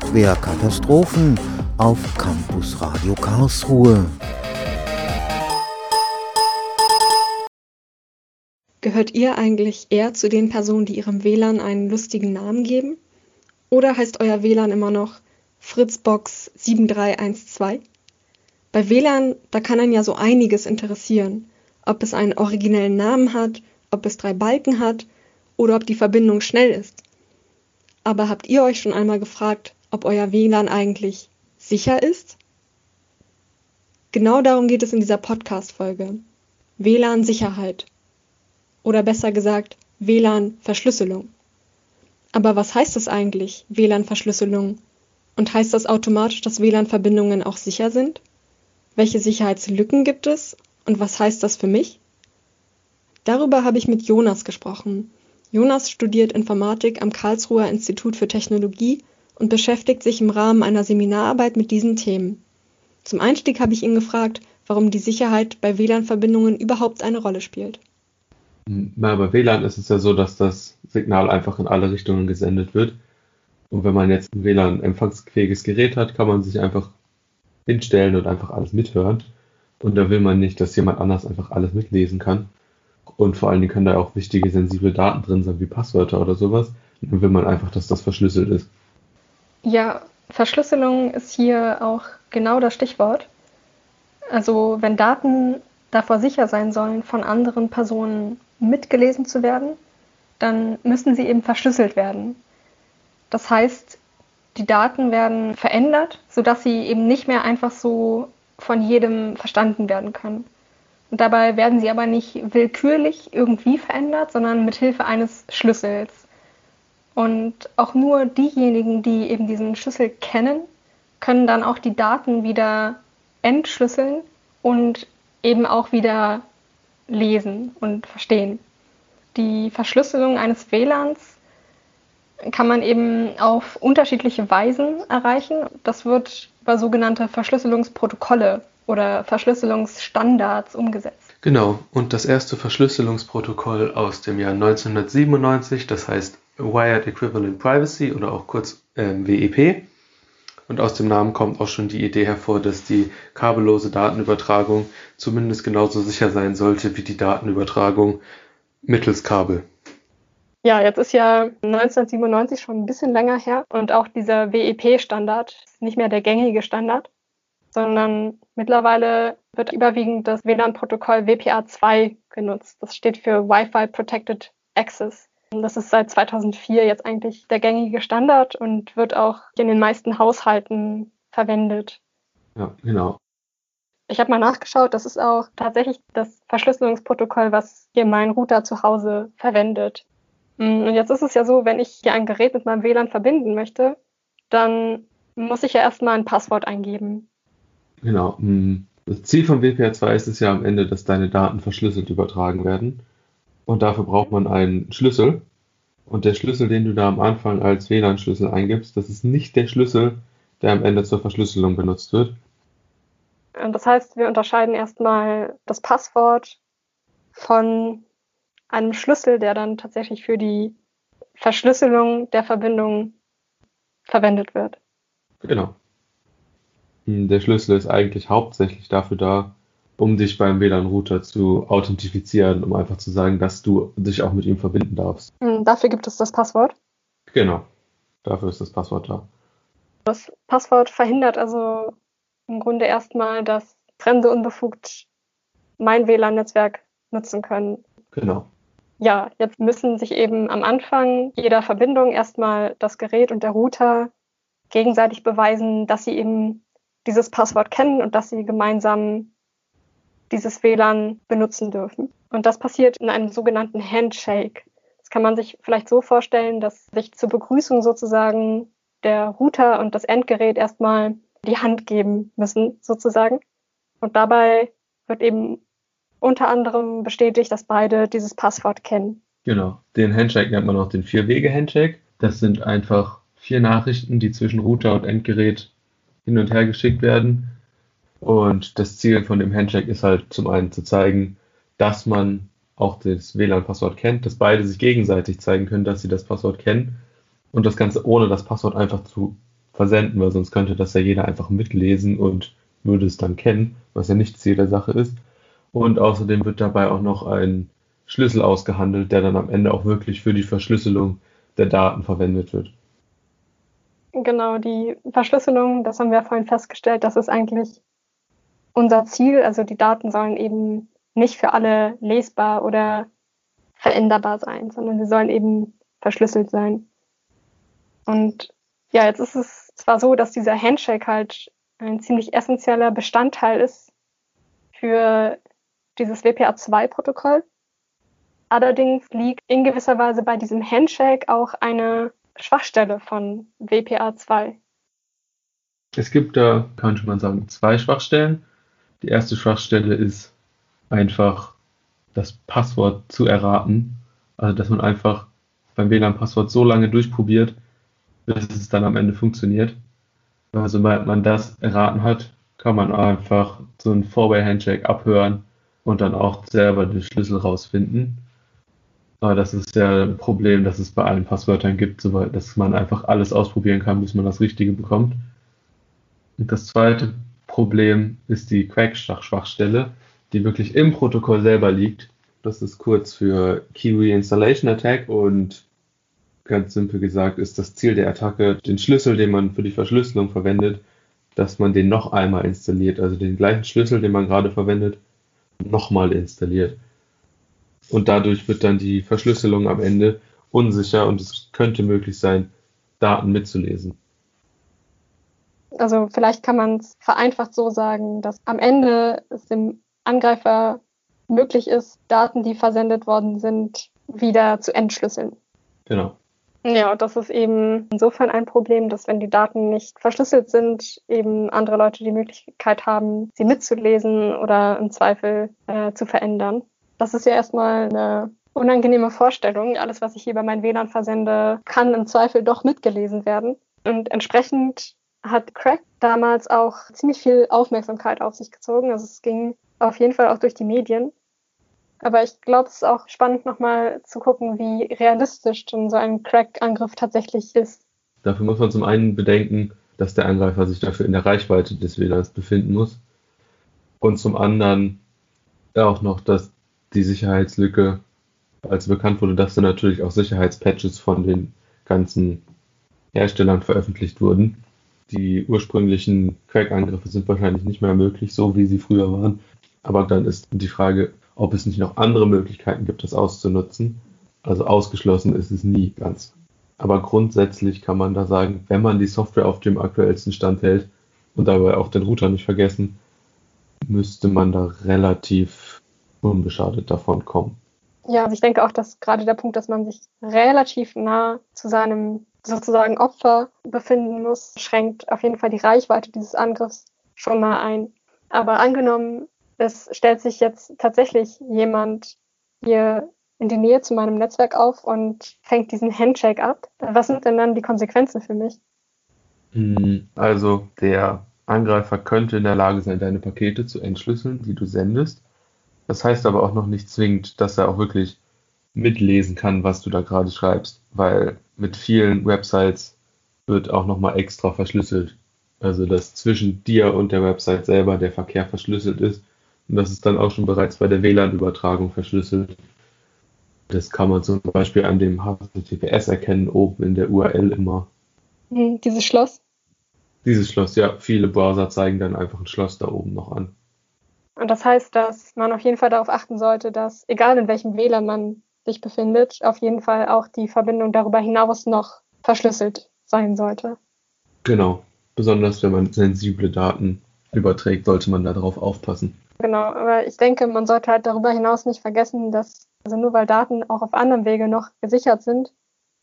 Software-Katastrophen auf Campus Radio Karlsruhe. Gehört ihr eigentlich eher zu den Personen, die ihrem WLAN einen lustigen Namen geben? Oder heißt euer WLAN immer noch Fritzbox 7312? Bei WLAN, da kann einen ja so einiges interessieren. Ob es einen originellen Namen hat, ob es drei Balken hat oder ob die Verbindung schnell ist. Aber habt ihr euch schon einmal gefragt, ob euer WLAN eigentlich sicher ist? Genau darum geht es in dieser Podcast-Folge. WLAN-Sicherheit oder besser gesagt WLAN-Verschlüsselung. Aber was heißt das eigentlich, WLAN-Verschlüsselung? Und heißt das automatisch, dass WLAN-Verbindungen auch sicher sind? Welche Sicherheitslücken gibt es und was heißt das für mich? Darüber habe ich mit Jonas gesprochen. Jonas studiert Informatik am Karlsruher Institut für Technologie und beschäftigt sich im Rahmen einer Seminararbeit mit diesen Themen. Zum Einstieg habe ich ihn gefragt, warum die Sicherheit bei WLAN-Verbindungen überhaupt eine Rolle spielt. Na, bei WLAN ist es ja so, dass das Signal einfach in alle Richtungen gesendet wird. Und wenn man jetzt ein WLAN-empfangsfähiges Gerät hat, kann man sich einfach hinstellen und einfach alles mithören. Und da will man nicht, dass jemand anders einfach alles mitlesen kann. Und vor allen Dingen können da auch wichtige, sensible Daten drin sein, wie Passwörter oder sowas. Dann will man einfach, dass das verschlüsselt ist. Ja, Verschlüsselung ist hier auch genau das Stichwort. Also wenn Daten davor sicher sein sollen, von anderen Personen mitgelesen zu werden, dann müssen sie eben verschlüsselt werden. Das heißt, die Daten werden verändert, sodass sie eben nicht mehr einfach so von jedem verstanden werden können. Und dabei werden sie aber nicht willkürlich irgendwie verändert, sondern mit Hilfe eines Schlüssels. Und auch nur diejenigen, die eben diesen Schlüssel kennen, können dann auch die Daten wieder entschlüsseln und eben auch wieder lesen und verstehen. Die Verschlüsselung eines WLANs kann man eben auf unterschiedliche Weisen erreichen. Das wird über sogenannte Verschlüsselungsprotokolle oder Verschlüsselungsstandards umgesetzt. Genau, und das erste Verschlüsselungsprotokoll aus dem Jahr 1997, das heißt Wired Equivalent Privacy oder auch kurz äh, WEP. Und aus dem Namen kommt auch schon die Idee hervor, dass die kabellose Datenübertragung zumindest genauso sicher sein sollte wie die Datenübertragung mittels Kabel. Ja, jetzt ist ja 1997 schon ein bisschen länger her und auch dieser WEP-Standard ist nicht mehr der gängige Standard, sondern mittlerweile wird überwiegend das WLAN-Protokoll WPA2 genutzt. Das steht für Wi-Fi Protected Access. Das ist seit 2004 jetzt eigentlich der gängige Standard und wird auch in den meisten Haushalten verwendet. Ja, genau. Ich habe mal nachgeschaut, das ist auch tatsächlich das Verschlüsselungsprotokoll, was hier mein Router zu Hause verwendet. Mm, und jetzt ist es ja so, wenn ich hier ein Gerät mit meinem WLAN verbinden möchte, dann muss ich ja erstmal ein Passwort eingeben. Genau. Mm, das Ziel von WPA2 ist es ja am Ende, dass deine Daten verschlüsselt übertragen werden. Und dafür braucht man einen Schlüssel. Und der Schlüssel, den du da am Anfang als WLAN-Schlüssel eingibst, das ist nicht der Schlüssel, der am Ende zur Verschlüsselung benutzt wird. Das heißt, wir unterscheiden erstmal das Passwort von einem Schlüssel, der dann tatsächlich für die Verschlüsselung der Verbindung verwendet wird. Genau. Der Schlüssel ist eigentlich hauptsächlich dafür da, um dich beim WLAN-Router zu authentifizieren, um einfach zu sagen, dass du dich auch mit ihm verbinden darfst. Hm, dafür gibt es das Passwort? Genau, dafür ist das Passwort da. Das Passwort verhindert also im Grunde erstmal, dass Fremde unbefugt mein WLAN-Netzwerk nutzen können. Genau. Ja, jetzt müssen sich eben am Anfang jeder Verbindung erstmal das Gerät und der Router gegenseitig beweisen, dass sie eben dieses Passwort kennen und dass sie gemeinsam dieses WLAN benutzen dürfen. Und das passiert in einem sogenannten Handshake. Das kann man sich vielleicht so vorstellen, dass sich zur Begrüßung sozusagen der Router und das Endgerät erstmal die Hand geben müssen, sozusagen. Und dabei wird eben unter anderem bestätigt, dass beide dieses Passwort kennen. Genau. Den Handshake nennt man auch den Vier-Wege-Handshake. Das sind einfach vier Nachrichten, die zwischen Router und Endgerät hin und her geschickt werden. Und das Ziel von dem Handshake ist halt zum einen zu zeigen, dass man auch das WLAN-Passwort kennt, dass beide sich gegenseitig zeigen können, dass sie das Passwort kennen und das Ganze ohne das Passwort einfach zu versenden, weil sonst könnte das ja jeder einfach mitlesen und würde es dann kennen, was ja nicht Ziel der Sache ist. Und außerdem wird dabei auch noch ein Schlüssel ausgehandelt, der dann am Ende auch wirklich für die Verschlüsselung der Daten verwendet wird. Genau, die Verschlüsselung, das haben wir vorhin festgestellt, das ist eigentlich unser Ziel. Also die Daten sollen eben nicht für alle lesbar oder veränderbar sein, sondern sie sollen eben verschlüsselt sein. Und ja, jetzt ist es zwar so, dass dieser Handshake halt ein ziemlich essentieller Bestandteil ist für dieses WPA2-Protokoll. Allerdings liegt in gewisser Weise bei diesem Handshake auch eine Schwachstelle von WPA2. Es gibt da, könnte man sagen, zwei Schwachstellen. Die erste Schwachstelle ist einfach das Passwort zu erraten. Also, dass man einfach beim WLAN-Passwort so lange durchprobiert, bis es dann am Ende funktioniert. Aber sobald man das erraten hat, kann man einfach so ein Four-Way-Handshake abhören und dann auch selber den Schlüssel rausfinden. Aber das ist ja ein Problem, das es bei allen Passwörtern gibt, dass man einfach alles ausprobieren kann, bis man das Richtige bekommt. Und das zweite Problem ist die Crack-Schwachstelle, die wirklich im Protokoll selber liegt. Das ist kurz für Key Reinstallation Attack und ganz simpel gesagt ist das Ziel der Attacke, den Schlüssel, den man für die Verschlüsselung verwendet, dass man den noch einmal installiert, also den gleichen Schlüssel, den man gerade verwendet, nochmal installiert. Und dadurch wird dann die Verschlüsselung am Ende unsicher und es könnte möglich sein, Daten mitzulesen. Also vielleicht kann man es vereinfacht so sagen, dass am Ende es dem Angreifer möglich ist, Daten, die versendet worden sind, wieder zu entschlüsseln. Genau. Ja, das ist eben insofern ein Problem, dass wenn die Daten nicht verschlüsselt sind, eben andere Leute die Möglichkeit haben, sie mitzulesen oder im Zweifel äh, zu verändern. Das ist ja erstmal eine unangenehme Vorstellung. Alles, was ich hier bei meinem WLAN versende, kann im Zweifel doch mitgelesen werden. Und entsprechend hat Crack damals auch ziemlich viel Aufmerksamkeit auf sich gezogen. Also es ging auf jeden Fall auch durch die Medien. Aber ich glaube, es ist auch spannend, nochmal zu gucken, wie realistisch denn so ein Crack-Angriff tatsächlich ist. Dafür muss man zum einen bedenken, dass der Angreifer sich dafür in der Reichweite des WLANs befinden muss. Und zum anderen auch noch, dass die Sicherheitslücke, als bekannt wurde, dass da natürlich auch Sicherheitspatches von den ganzen Herstellern veröffentlicht wurden. Die ursprünglichen Crack-Angriffe sind wahrscheinlich nicht mehr möglich, so wie sie früher waren. Aber dann ist die Frage, ob es nicht noch andere Möglichkeiten gibt, das auszunutzen. Also ausgeschlossen ist es nie ganz. Aber grundsätzlich kann man da sagen, wenn man die Software auf dem aktuellsten Stand hält und dabei auch den Router nicht vergessen, müsste man da relativ unbeschadet davon kommen. Ja, also ich denke auch, dass gerade der Punkt, dass man sich relativ nah zu seinem sozusagen Opfer befinden muss, schränkt auf jeden Fall die Reichweite dieses Angriffs schon mal ein. Aber angenommen, es stellt sich jetzt tatsächlich jemand hier in die Nähe zu meinem Netzwerk auf und fängt diesen Handshake ab. Was sind denn dann die Konsequenzen für mich? Hm, also der Angreifer könnte in der Lage sein, deine Pakete zu entschlüsseln, die du sendest. Das heißt aber auch noch nicht zwingend, dass er auch wirklich mitlesen kann, was du da gerade schreibst, weil mit vielen Websites wird auch nochmal extra verschlüsselt. Also dass zwischen dir und der Website selber der Verkehr verschlüsselt ist und das ist dann auch schon bereits bei der WLAN-Übertragung verschlüsselt. Das kann man zum Beispiel an dem HTTPS erkennen, oben in der URL immer. Hm, dieses Schloss? Dieses Schloss, ja. Viele Browser zeigen dann einfach ein Schloss da oben noch an. Und das heißt, dass man auf jeden Fall darauf achten sollte, dass, egal in welchem WLAN man sich befindet, auf jeden Fall auch die Verbindung darüber hinaus noch verschlüsselt sein sollte. Genau. Besonders wenn man sensible Daten überträgt, sollte man darauf aufpassen. Genau, aber ich denke, man sollte halt darüber hinaus nicht vergessen, dass, also nur weil Daten auch auf anderem Wege noch gesichert sind,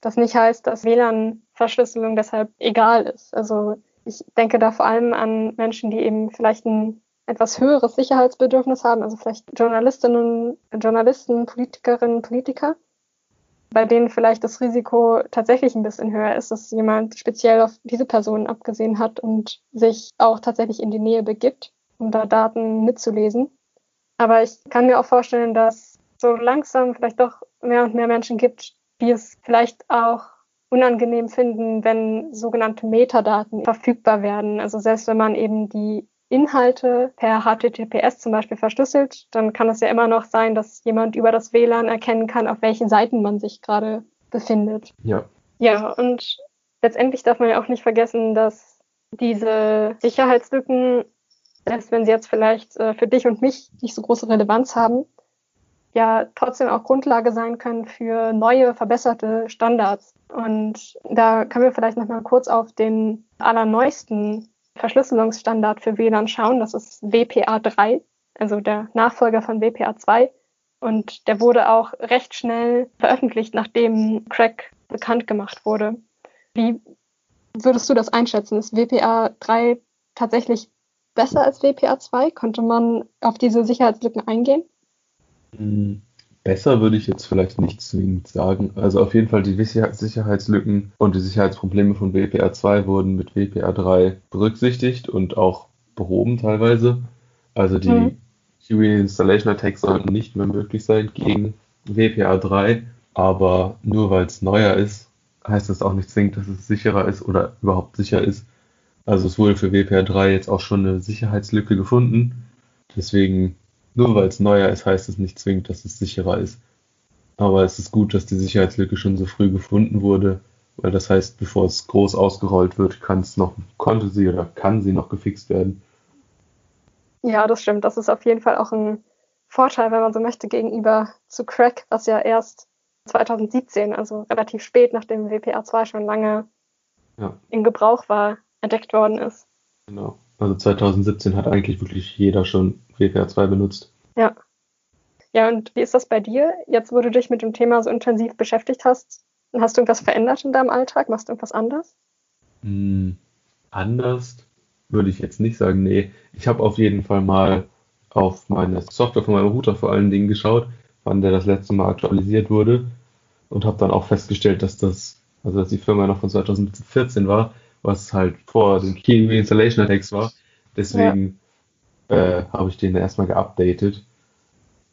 das nicht heißt, dass WLAN-Verschlüsselung deshalb egal ist. Also ich denke da vor allem an Menschen, die eben vielleicht ein etwas höheres Sicherheitsbedürfnis haben, also vielleicht Journalistinnen, Journalisten, Politikerinnen, Politiker, bei denen vielleicht das Risiko tatsächlich ein bisschen höher ist, dass jemand speziell auf diese Personen abgesehen hat und sich auch tatsächlich in die Nähe begibt, um da Daten mitzulesen. Aber ich kann mir auch vorstellen, dass so langsam vielleicht doch mehr und mehr Menschen gibt, die es vielleicht auch unangenehm finden, wenn sogenannte Metadaten verfügbar werden. Also selbst wenn man eben die Inhalte per HTTPS zum Beispiel verschlüsselt, dann kann es ja immer noch sein, dass jemand über das WLAN erkennen kann, auf welchen Seiten man sich gerade befindet. Ja. Ja, und letztendlich darf man ja auch nicht vergessen, dass diese Sicherheitslücken, selbst wenn sie jetzt vielleicht äh, für dich und mich nicht so große Relevanz haben, ja trotzdem auch Grundlage sein können für neue, verbesserte Standards. Und da können wir vielleicht nochmal kurz auf den allerneuesten Verschlüsselungsstandard für WLAN schauen. Das ist WPA3, also der Nachfolger von WPA2. Und der wurde auch recht schnell veröffentlicht, nachdem Crack bekannt gemacht wurde. Wie würdest du das einschätzen? Ist WPA3 tatsächlich besser als WPA2? Konnte man auf diese Sicherheitslücken eingehen? Hm, besser würde ich jetzt vielleicht nicht zwingend sagen. Also auf jeden Fall die Sicherheitslücken und die Sicherheitsprobleme von WPA2 wurden mit WPA3 berücksichtigt und auch behoben teilweise. Also die mhm. Installation Attacks sollten nicht mehr möglich sein gegen WPA3, aber nur weil es neuer ist, heißt das auch nicht zwingend, dass es sicherer ist oder überhaupt sicher ist. Also es wurde für WPA3 jetzt auch schon eine Sicherheitslücke gefunden. Deswegen nur weil es neuer ist, heißt es nicht zwingend, dass es sicherer ist. Aber es ist gut, dass die Sicherheitslücke schon so früh gefunden wurde, weil das heißt, bevor es groß ausgerollt wird, kann es noch, konnte sie oder kann sie noch gefixt werden. Ja, das stimmt. Das ist auf jeden Fall auch ein Vorteil, wenn man so möchte, gegenüber zu Crack, was ja erst 2017, also relativ spät, nachdem WPA 2 schon lange ja. in Gebrauch war, entdeckt worden ist. Genau. Also 2017 hat eigentlich wirklich jeder schon WPA2 benutzt. Ja. Ja, und wie ist das bei dir? Jetzt, wo du dich mit dem Thema so intensiv beschäftigt hast, hast du irgendwas verändert in deinem Alltag? Machst du irgendwas anders? Hm, anders würde ich jetzt nicht sagen. Nee, ich habe auf jeden Fall mal auf meine Software von meinem Router vor allen Dingen geschaut, wann der das letzte Mal aktualisiert wurde und habe dann auch festgestellt, dass das, also dass die Firma noch von 2014 war, was halt vor den Key Reinstallation Attacks war. Deswegen äh, habe ich den erstmal geupdatet.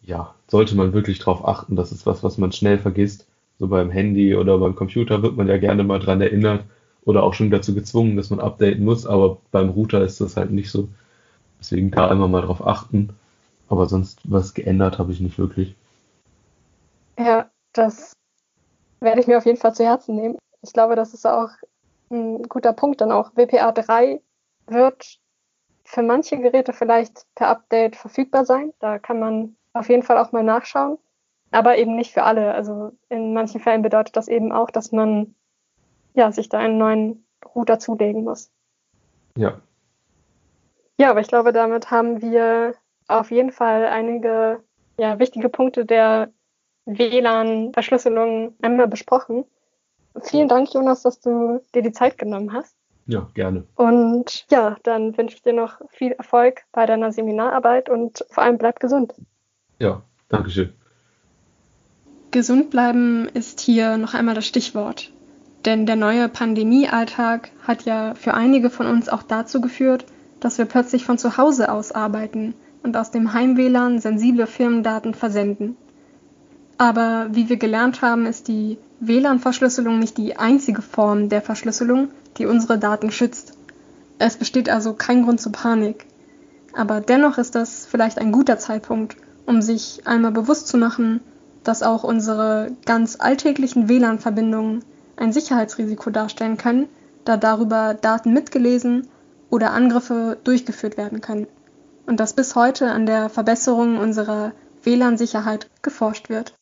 Ja, sollte man wirklich darauf achten, das ist was, was man schnell vergisst. So beim Handy oder beim Computer wird man ja gerne mal dran erinnert oder auch schon dazu gezwungen, dass man updaten muss, aber beim Router ist das halt nicht so. Deswegen da immer mal drauf achten. Aber sonst was geändert habe ich nicht wirklich. Ja, das werde ich mir auf jeden Fall zu Herzen nehmen. Ich glaube, das ist auch ein guter Punkt dann auch. WPA 3 wird für manche Geräte vielleicht per Update verfügbar sein. Da kann man auf jeden Fall auch mal nachschauen. Aber eben nicht für alle. Also in manchen Fällen bedeutet das eben auch, dass man ja, sich da einen neuen Router zulegen muss. Ja. Ja, aber ich glaube, damit haben wir auf jeden Fall einige ja, wichtige Punkte der WLAN-Verschlüsselung einmal besprochen. Vielen Dank, Jonas, dass du dir die Zeit genommen hast. Ja, gerne. Und ja, dann wünsche ich dir noch viel Erfolg bei deiner Seminararbeit und vor allem bleib gesund. Ja, Dankeschön. Gesund bleiben ist hier noch einmal das Stichwort. Denn der neue Pandemiealltag hat ja für einige von uns auch dazu geführt, dass wir plötzlich von zu Hause aus arbeiten und aus dem Heim-WLAN sensible Firmendaten versenden. Aber wie wir gelernt haben, ist die WLAN-Verschlüsselung nicht die einzige Form der Verschlüsselung, die unsere Daten schützt. Es besteht also kein Grund zur Panik. Aber dennoch ist das vielleicht ein guter Zeitpunkt, um sich einmal bewusst zu machen, dass auch unsere ganz alltäglichen WLAN-Verbindungen ein Sicherheitsrisiko darstellen können, da darüber Daten mitgelesen oder Angriffe durchgeführt werden können. Und dass bis heute an der Verbesserung unserer WLAN-Sicherheit geforscht wird.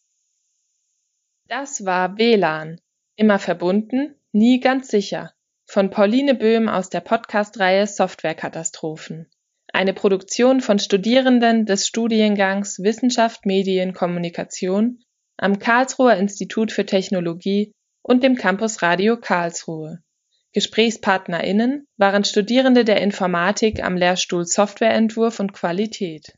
Das war WLAN. Immer verbunden, nie ganz sicher. Von Pauline Böhm aus der Podcast-Reihe Softwarekatastrophen. Eine Produktion von Studierenden des Studiengangs Wissenschaft, Medien, Kommunikation am Karlsruher Institut für Technologie und dem Campus Radio Karlsruhe. GesprächspartnerInnen waren Studierende der Informatik am Lehrstuhl Softwareentwurf und Qualität